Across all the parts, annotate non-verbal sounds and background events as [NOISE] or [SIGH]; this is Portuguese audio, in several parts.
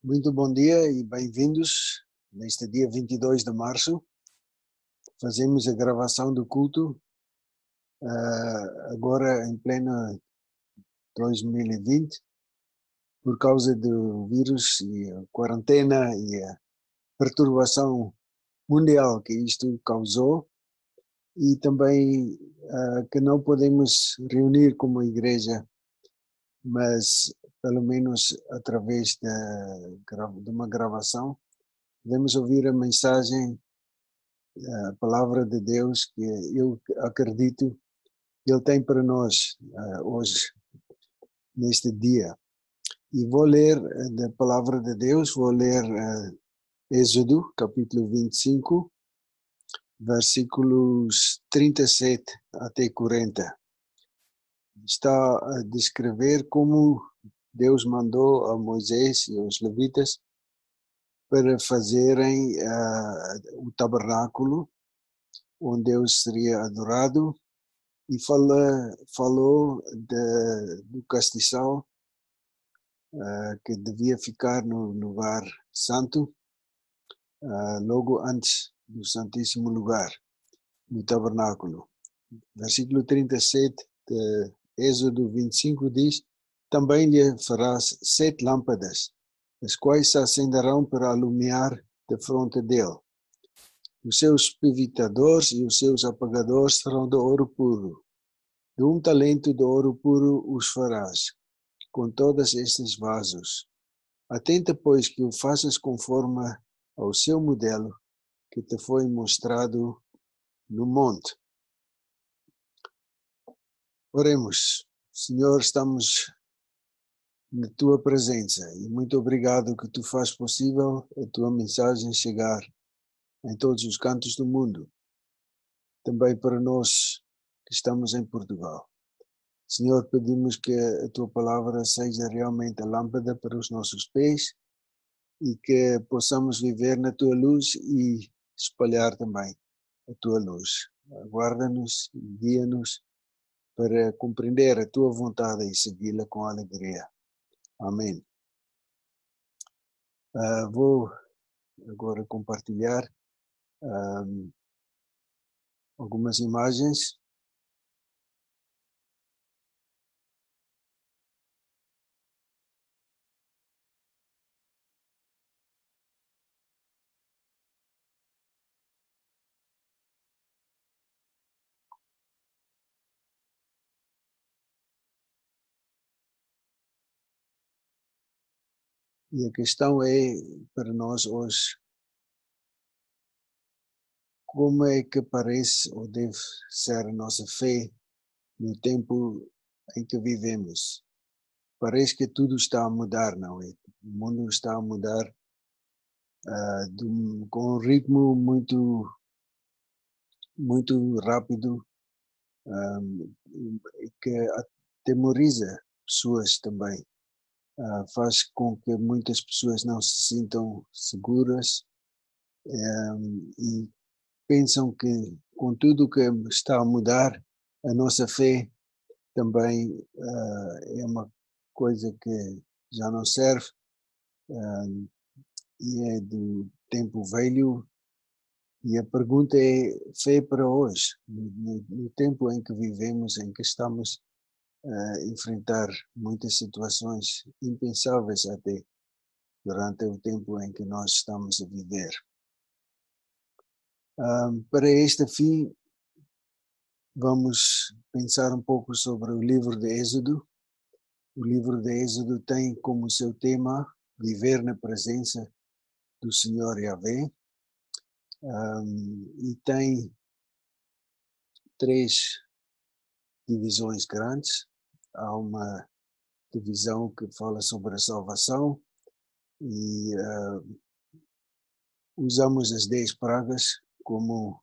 Muito bom dia e bem-vindos neste dia 22 de março. Fazemos a gravação do culto uh, agora em pleno 2020 por causa do vírus e a quarentena e a perturbação mundial que isto causou e também uh, que não podemos reunir como igreja, mas pelo menos através de, de uma gravação, podemos ouvir a mensagem, a palavra de Deus que eu acredito que Ele tem para nós uh, hoje, neste dia. E vou ler eh, da palavra de Deus, vou ler Êxodo, capítulo 25, versículos 37 até 40. Está a descrever como Deus mandou a Moisés e aos levitas para fazerem uh, o tabernáculo onde Deus seria adorado e fala, falou de, do castiçal uh, que devia ficar no lugar santo uh, logo antes do Santíssimo Lugar, no tabernáculo. Versículo 37 de Êxodo 25 diz: Também lhe farás sete lâmpadas, as quais se acenderão para alumiar de fronte dele. Os seus pivitadores e os seus apagadores serão de ouro puro. De um talento de ouro puro os farás, com todos estes vasos. Atenta, pois, que o faças conforme ao seu modelo, que te foi mostrado no monte. Oremos. Senhor, estamos na tua presença e muito obrigado que tu faz possível a tua mensagem chegar em todos os cantos do mundo, também para nós que estamos em Portugal. Senhor, pedimos que a tua palavra seja realmente a lâmpada para os nossos pés e que possamos viver na tua luz e espalhar também a tua luz. Guarda-nos e guia-nos para compreender a tua vontade e segui-la com alegria. Amém. Uh, vou agora compartilhar um, algumas imagens E a questão é, para nós hoje, como é que parece ou deve ser a nossa fé no tempo em que vivemos? Parece que tudo está a mudar, não é? O mundo está a mudar uh, de, com um ritmo muito, muito rápido um, que atemoriza pessoas também uh, faz com que muitas pessoas não se sintam seguras um, e pensam que com tudo o que está a mudar, a nossa fé também uh, é uma coisa que já não serve uh, e é do tempo velho. E a pergunta é: fé para hoje, no, no tempo em que vivemos, em que estamos uh, enfrentar muitas situações impensáveis até durante o tempo em que nós estamos a viver. Um, para este fim, vamos pensar um pouco sobre o livro de Êxodo. O livro de Êxodo tem como seu tema viver na presença do Senhor Yahvé um, e tem três divisões grandes. Há uma divisão que fala sobre a salvação e uh, usamos as dez pragas como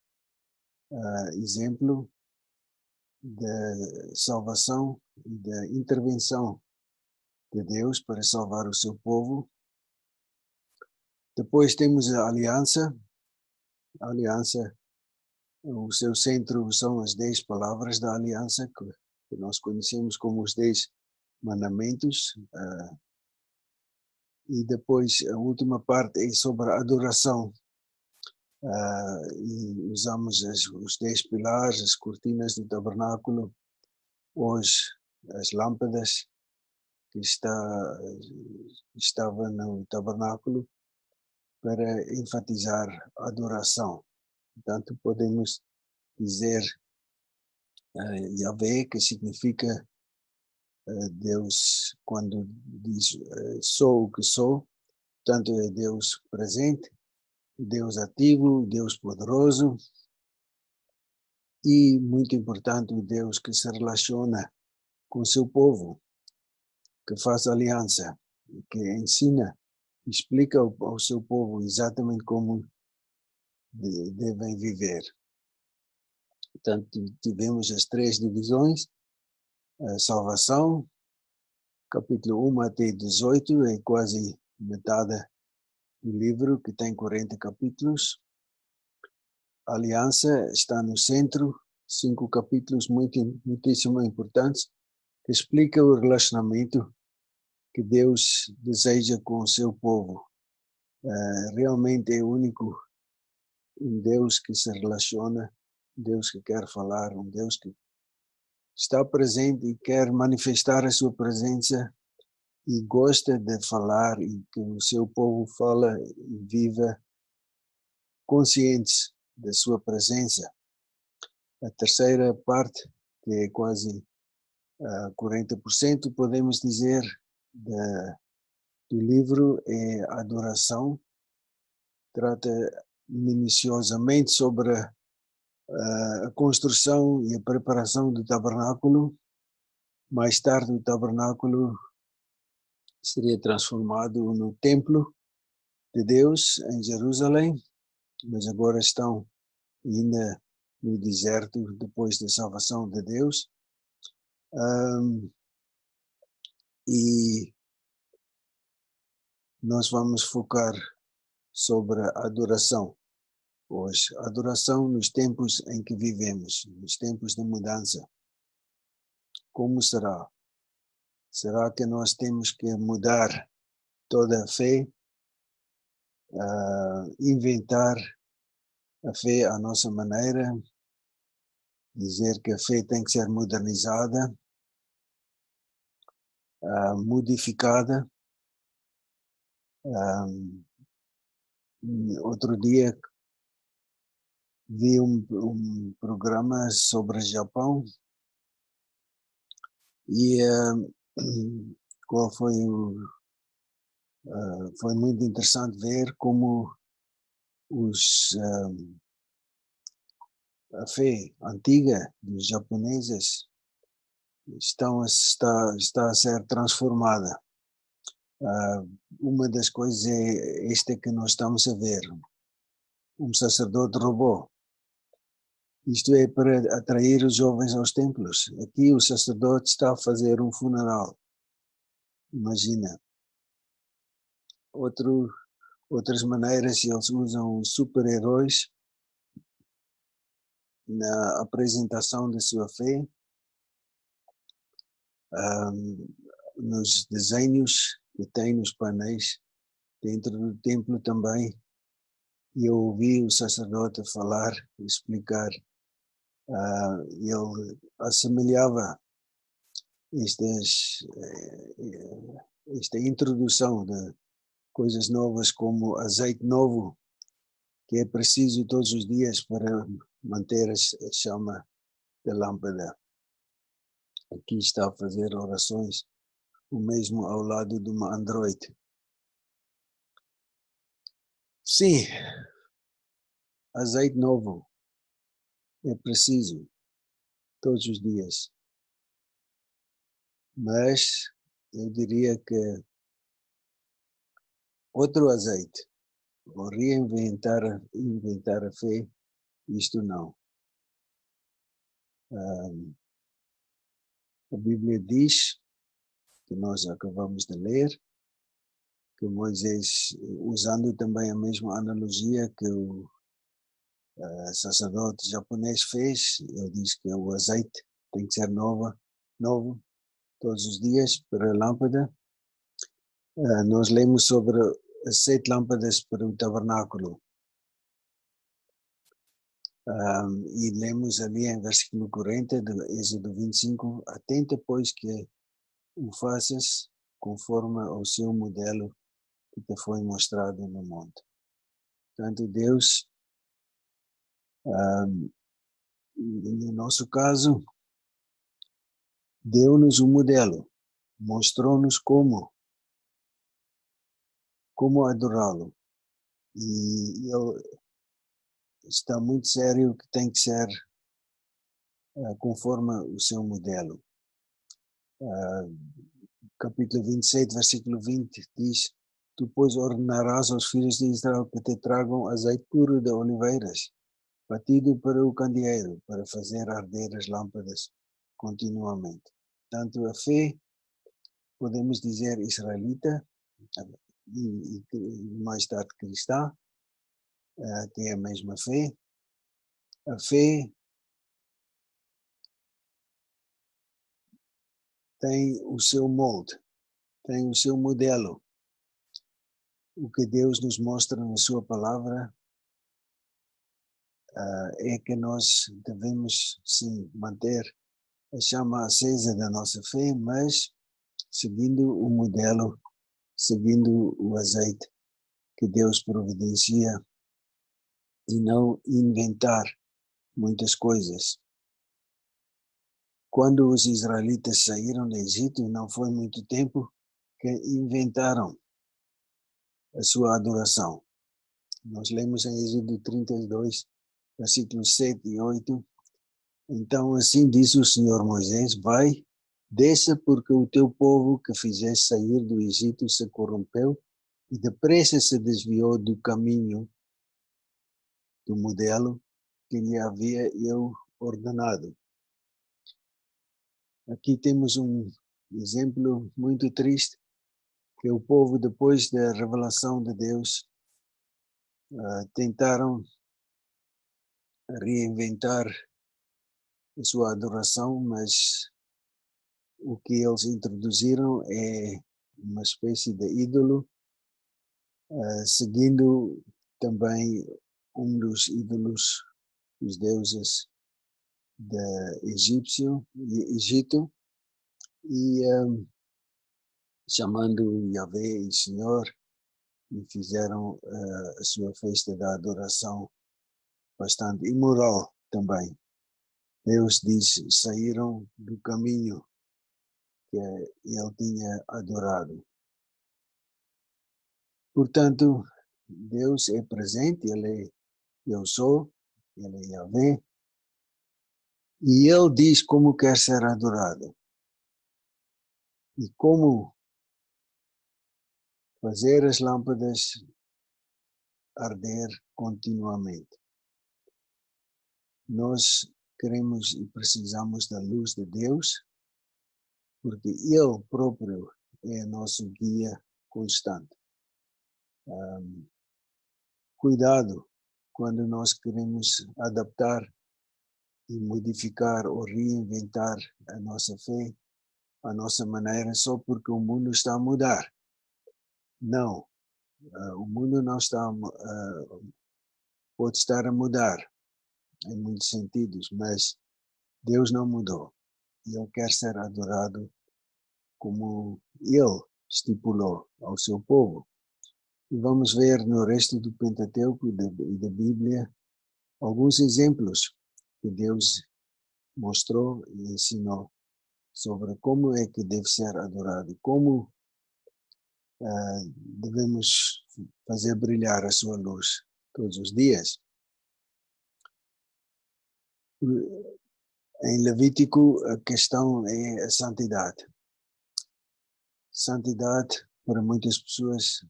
uh, exemplo da salvação e da intervenção de Deus para salvar o seu povo. Depois temos a aliança. A aliança o seu centro são as dez palavras da aliança, que, nós conhecemos como os dez mandamentos. Uh, e depois a última parte é sobre a adoração. Uh, e usamos os dez pilares, as cortinas do tabernáculo, hoje as lâmpadas que está, estava no tabernáculo para enfatizar a adoração. Portanto, podemos dizer uh, Yahvé, que significa uh, Deus, quando diz uh, sou o que sou, portanto é Deus presente, Deus ativo, Deus poderoso e, muito importante, o Deus que se relaciona com seu povo, que faz aliança, que ensina, explica ao, ao seu povo exatamente como devem viver. Portanto, tivemos as três divisões, a salvação, capítulo 1 até 18, é quase metade do livro, que tem 40 capítulos. A aliança está no centro, cinco capítulos muito, muitíssimo importantes, que explica o relacionamento que Deus deseja com o seu povo. Uh, realmente é o único um Deus que se relaciona, um Deus que quer falar, um Deus que está presente e quer manifestar a sua presença e gosta de falar e que o seu povo fala e viva conscientes da sua presença. A terceira parte, que é quase uh, 40%, podemos dizer, do livro é adoração. Trata minuciosamente sobre a construção e a preparação do tabernáculo. Mais tarde, o tabernáculo seria transformado no templo de Deus em Jerusalém, mas agora estão ainda no deserto depois da salvação de Deus. Um, e nós vamos focar sobre a adoração hoje. A adoração nos tempos em que vivemos, nos tempos de mudança. Como será? Será que nós temos que mudar toda a fé, uh, inventar a fé à nossa maneira, dizer que a fé tem que ser modernizada, uh, modificada? Um, outro dia vi um, um programa sobre Japão e uh, [CLEARS THROAT] qual foi o uh, foi muito interessante ver como os uh, a fé antiga dos japoneses estão a, está está a ser transformada uma das coisas é esta que nós estamos a ver. Um sacerdote robô. Isto é para atrair os jovens aos templos. Aqui o sacerdote está a fazer um funeral. Imagina. Outro, outras maneiras, eles usam super-heróis na apresentação da sua fé, um, nos desenhos que tem nos painéis dentro do templo também. E eu ouvi o sacerdote falar, explicar. Uh, ele assemelhava estas, eh, esta introdução de coisas novas como azeite novo, que é preciso todos os dias para manter a chama da lâmpada. Aqui está a fazer orações o mesmo ao lado de uma Android. Sim, azeite novo é preciso todos os dias. Mas eu diria que outro azeite, ou reinventar inventar a fé, isto não. Um, a Bíblia diz que nós acabamos de ler, que Moisés, usando também a mesma analogia que o uh, sacerdote japonês fez, ele diz que o azeite tem que ser novo, novo todos os dias para a lâmpada. Uh, nós lemos sobre as sete lâmpadas para o tabernáculo. Um, e lemos ali em versículo 40 de Êxodo 25: Atenta, pois, que o faças conforme ao seu modelo que te foi mostrado no monte. Portanto, Deus, um, no nosso caso, deu-nos um modelo, mostrou-nos como, como adorá-lo. E está muito sério que tem que ser uh, conforme o seu modelo. Uh, capítulo 27, versículo 20 diz: Tu, pois, ordenarás aos filhos de Israel que te tragam azeite puro de oliveiras, batido para o candeeiro, para fazer arder as lâmpadas continuamente. Tanto a fé, podemos dizer israelita, e, e mais tarde cristã, uh, tem a mesma fé. A fé tem o seu molde, tem o seu modelo. O que Deus nos mostra na Sua palavra uh, é que nós devemos, sim, manter a chama acesa da nossa fé, mas seguindo o modelo, seguindo o azeite que Deus providencia e não inventar muitas coisas. Quando os israelitas saíram do Egito, não foi muito tempo que inventaram a sua adoração. Nós lemos em Êxodo 32, versículos 7 e 8. Então, assim disse o Senhor Moisés: Vai, desça, porque o teu povo que fizeste sair do Egito se corrompeu e depressa se desviou do caminho do modelo que lhe havia eu ordenado. Aqui temos um exemplo muito triste que o povo depois da revelação de Deus uh, tentaram reinventar a sua adoração, mas o que eles introduziram é uma espécie de ídolo, uh, seguindo também um dos ídolos dos deuses Egípcio, Egito e um, chamando Yahvé e Senhor e fizeram uh, a sua festa da adoração bastante imoral também. Deus diz, saíram do caminho que ele tinha adorado. Portanto, Deus é presente, Ele é eu sou, ele é Yahvé, e ele diz como quer ser adorado e como fazer as lâmpadas arder continuamente. Nós queremos e precisamos da luz de Deus, porque Ele próprio é nosso guia constante. Um, cuidado quando nós queremos adaptar e modificar ou reinventar a nossa fé, a nossa maneira, só porque o mundo está a mudar. Não, uh, o mundo não está, uh, pode estar a mudar em muitos sentidos, mas Deus não mudou. E Ele quer ser adorado como Ele estipulou ao seu povo. E vamos ver no resto do Pentateuco e da, Bíblia alguns exemplos que Deus mostrou e ensinou sobre como é que deve ser adorado, como uh, devemos fazer brilhar a sua luz todos os dias. Em Levítico, a questão é a santidade. Santidade, para muitas pessoas,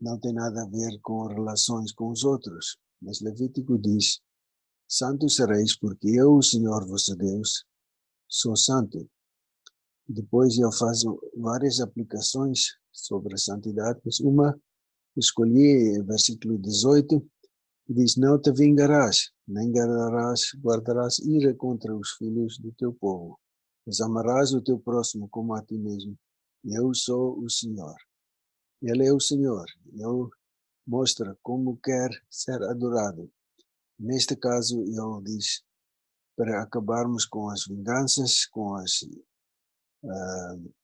não tem nada a ver com relações com os outros. Mas Levítico diz: Santos sereis, porque eu, o Senhor vosso Deus, sou santo. Depois eu faço várias aplicações sobre a santidade, mas uma escolhi, versículo 18, diz: Não te vingarás, nem guardarás, guardarás ira contra os filhos do teu povo, mas amarás o teu próximo como a ti mesmo. Eu sou o Senhor. Ele é o Senhor. Ele mostra como quer ser adorado. Neste caso, ele diz para acabarmos com as vinganças, com as, uh,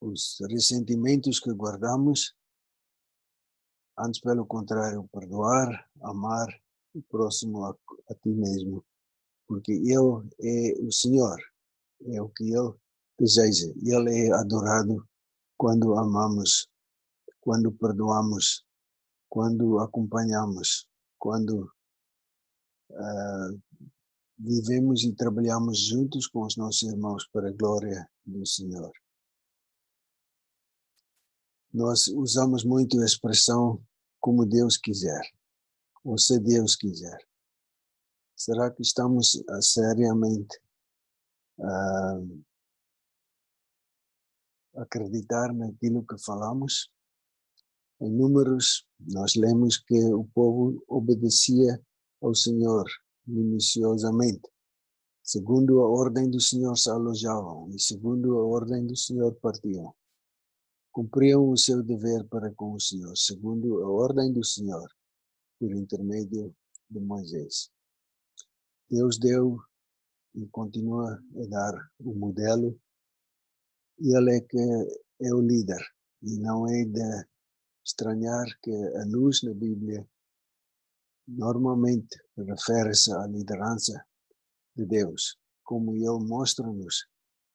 os ressentimentos que guardamos, antes, pelo contrário, perdoar, amar o próximo a, a ti mesmo, porque Ele é o Senhor, é o que Ele deseja. Ele é adorado quando amamos, quando perdoamos, quando acompanhamos, quando uh, vivemos e trabalhamos juntos com os nossos irmãos para a glória do Senhor. Nós usamos muito a expressão como Deus quiser, ou se Deus quiser. Será que estamos a, seriamente a acreditar naquilo que falamos? Em Números, nós lemos que o povo obedecia ao Senhor minuciosamente. Segundo a ordem do Senhor se alojavam e segundo a ordem do Senhor partiam. Cumpriam o seu dever para com o Senhor, segundo a ordem do Senhor, por intermédio de Moisés. Deus deu e continua a dar o modelo e ele é que é o líder e não é de estranhar que a luz na Bíblia normalmente refere-se à liderança de Deus, como Ele mostra-nos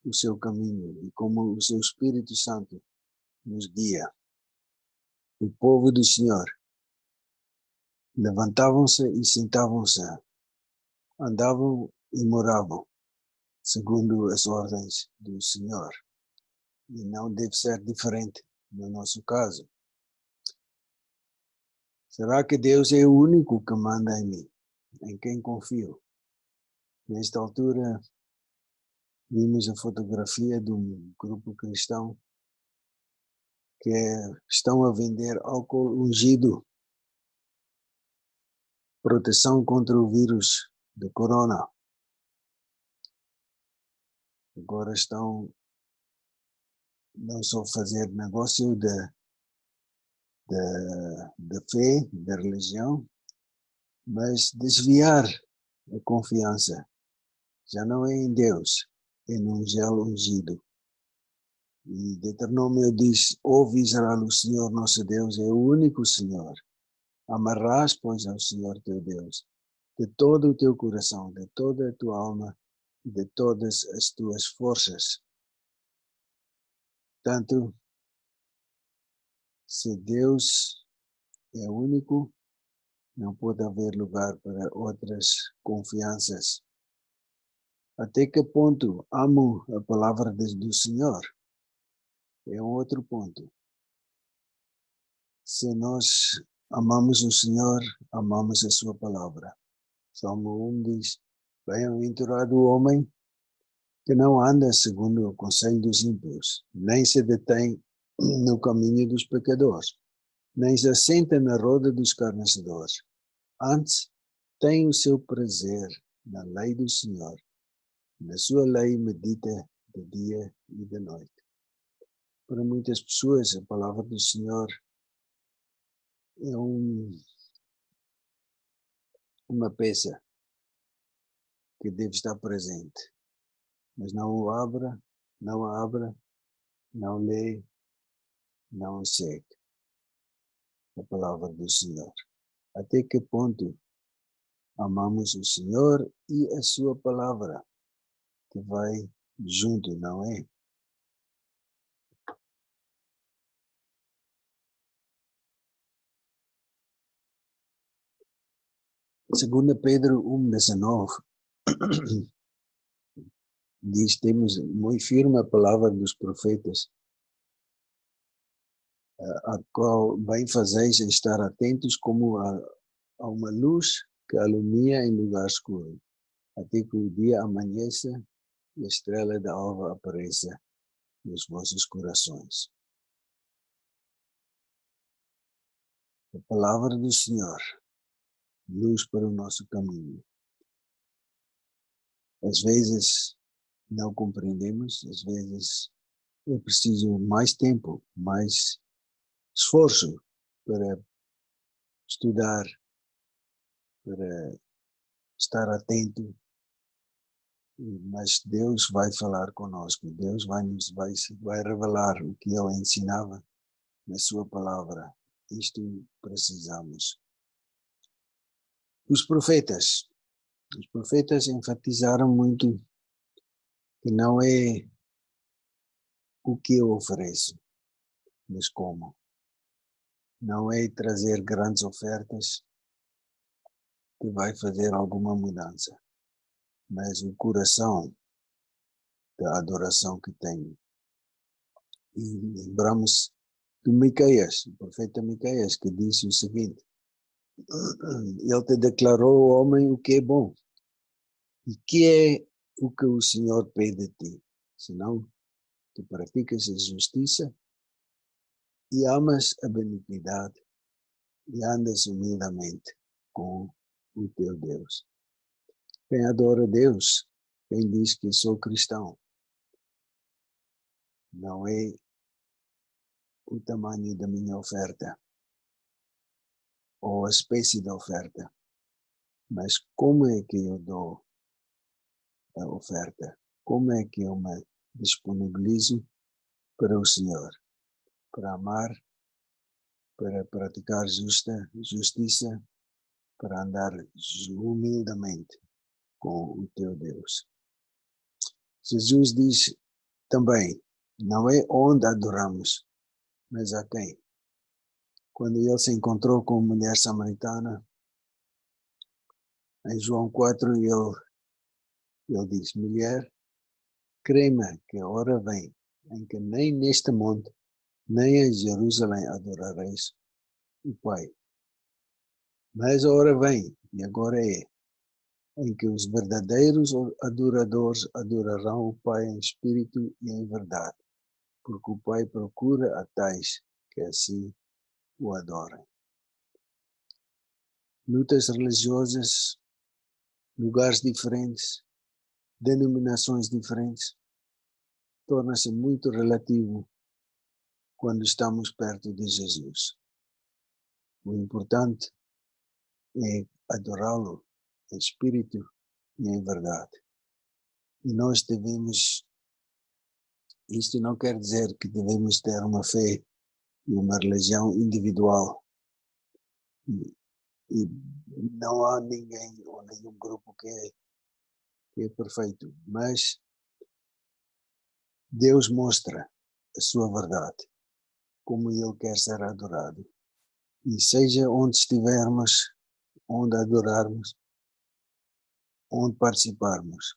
o seu caminho e como o seu Espírito Santo nos guia. O povo do Senhor levantavam-se e sentavam-se, andavam e moravam, segundo as ordens do Senhor. E não deve ser diferente no nosso caso. Será que Deus é o único que manda em mim? Em quem confio? Nesta altura, vimos a fotografia de um grupo cristão que estão a vender álcool ungido, proteção contra o vírus de corona. Agora estão não só fazer negócio de da, da fé, da religião, mas desviar a confiança já não é em Deus, é num gel ungido. E Deuteronômio diz: Ouve Israel, o Senhor nosso Deus é o único Senhor. Amarás, pois, ao Senhor teu Deus, de todo o teu coração, de toda a tua alma e de todas as tuas forças. Tanto se Deus é único, não pode haver lugar para outras confianças. Até que ponto amo a palavra do Senhor? É outro ponto. Se nós amamos o Senhor, amamos a Sua palavra. Salmo 1 diz: Bem-aventurado o homem que não anda segundo o conselho dos ímpios, nem se detém no caminho dos pecadores, nem se assenta na roda dos escarnecedores. Antes, tem o seu prazer na lei do Senhor. Na sua lei medita de dia e de noite. Para muitas pessoas, a palavra do Senhor é um, uma peça que deve estar presente. Mas não o abra, não a abra, não lê, não segue a palavra do Senhor. Até que ponto amamos o Senhor e a sua palavra, que vai junto, não é? Segunda Pedro 1:19 [COUGHS] diz temos muito firme a palavra dos profetas a qual bem fazeis estar atentos como a, a uma luz que alumia em lugar escuro, até que o dia amanheça e a estrela da alva apareça nos vossos corações. A palavra do Senhor, luz para o nosso caminho. Às vezes não compreendemos, às vezes é preciso mais tempo, mais esforço para estudar, para estar atento. Mas Deus vai falar conosco, Deus vai nos vai, vai revelar o que Ele ensinava na Sua palavra. Isto precisamos. Os profetas, os profetas enfatizaram muito que não é o que eu ofereço, mas como. Não é trazer grandes ofertas que vai fazer alguma mudança, mas o coração da adoração que tenho. E lembramos de Miqueias, o profeta Miqueias, que disse o seguinte: [CLEARS THROAT] Ele te declarou, homem, o que é bom. E que é o que o Senhor pede de ti? Senão, tu praticas a justiça e amas a benignidade e andas humildemente com o teu Deus. Quem adora Deus, quem diz que sou cristão, não é o tamanho da minha oferta ou a espécie da oferta, mas como é que eu dou a oferta? Como é que eu me disponibilizo para o Senhor, para amar, para praticar justa, justiça, para andar humildemente com o teu Deus. Jesus diz também: não é onde adoramos, mas a quem. Quando ele se encontrou com a mulher samaritana, em João 4, ele, ele diz: mulher, crema que a hora vem em que nem neste monte, nem em Jerusalém adorareis o Pai. Mas a hora vem, e agora é, em que os verdadeiros adoradores adorarão o Pai em espírito e em verdade, porque o Pai procura a tais que assim o adorem. Lutas religiosas, lugares diferentes, denominações diferentes, torna-se muito relativo quando estamos perto de Jesus. O importante é adorá-lo em espírito e em verdade. E nós devemos, isto não quer dizer que devemos ter uma fé e uma religião individual. E, e não há ninguém ou nenhum grupo que é que é perfeito, mas Deus mostra a sua verdade, como Ele quer ser adorado. E seja onde estivermos, onde adorarmos, onde participarmos,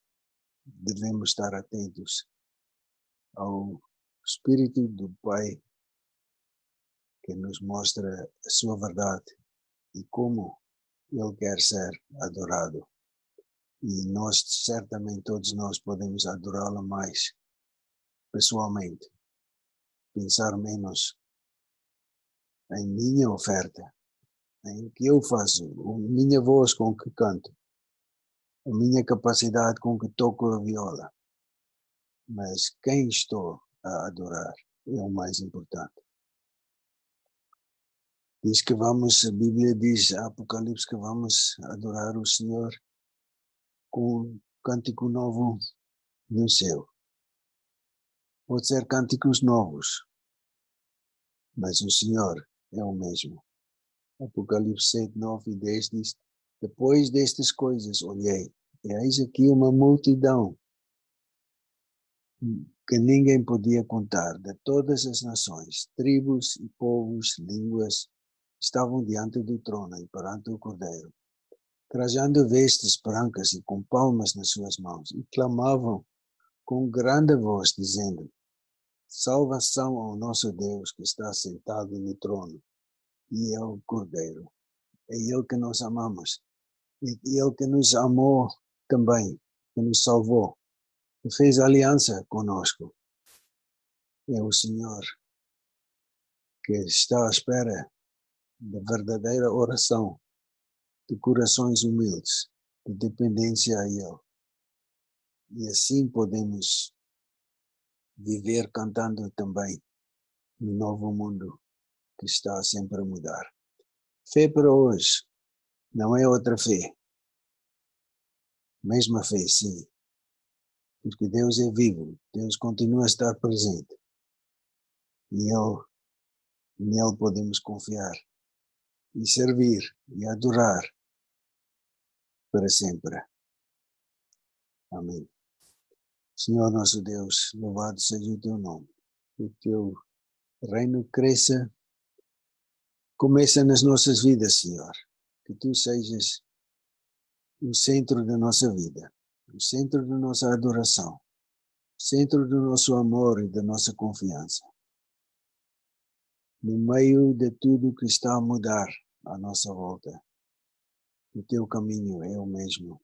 devemos estar atentos ao Espírito do Pai que nos mostra a sua verdade e como Ele quer ser adorado e nós certamente todos nós podemos adorá-lo mais pessoalmente, pensar menos em minha oferta, em o que eu faço, a minha voz com que canto, a minha capacidade com que toco a viola, mas quem estou a adorar é o mais importante. Diz que vamos, a Bíblia diz, Apocalipse, que vamos adorar o Senhor com um cântico novo no céu. Pode ser cânticos novos, mas o Senhor é o mesmo. Apocalipse 7, 9 e 10 diz: Depois destas coisas olhei, e eis aqui uma multidão que ninguém podia contar, de todas as nações, tribos e povos, línguas, estavam diante do trono e perante o Cordeiro trajando vestes brancas e com palmas nas suas mãos, e clamavam com grande voz, dizendo: Salvação ao nosso Deus que está sentado no trono e é o Cordeiro. É Ele que nós amamos, e Ele que nos amou também, que nos salvou, que fez aliança conosco. É o Senhor que está à espera da verdadeira oração de corações humildes, de dependência a Ele. E assim podemos viver cantando também no novo mundo que está sempre a mudar. Fé para hoje não é outra fé. Mesma fé, sim. Porque Deus é vivo, Deus continua a estar presente. E Ele, nele podemos confiar e servir e adorar para sempre. Amém. Senhor nosso Deus, louvado seja o teu nome. Que o teu reino cresça, começa nas nossas vidas, Senhor. Que tu sejas o centro da nossa vida, o centro da nossa adoração, o centro do nosso amor e da nossa confiança. No meio de tudo que está a mudar à nossa volta, o teu caminho é o mesmo.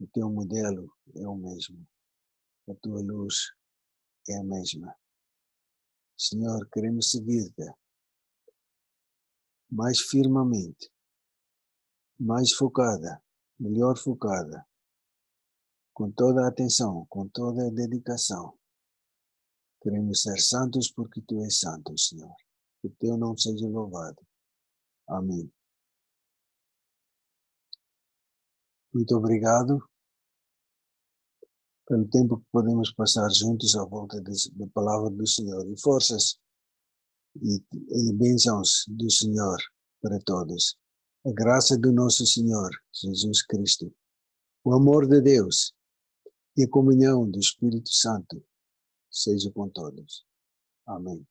O teu modelo é o mesmo. A tua luz é a mesma. Senhor, queremos seguir-te mais firmemente, mais focada, melhor focada, com toda a atenção, com toda a dedicação. Queremos ser santos porque tu és santo, Senhor. Que o teu nome seja louvado. Amém. Muito obrigado pelo tempo que podemos passar juntos à volta da palavra do Senhor e forças e, e bênçãos do Senhor para todos. A graça do nosso Senhor Jesus Cristo, o amor de Deus e a comunhão do Espírito Santo seja com todos. Amém.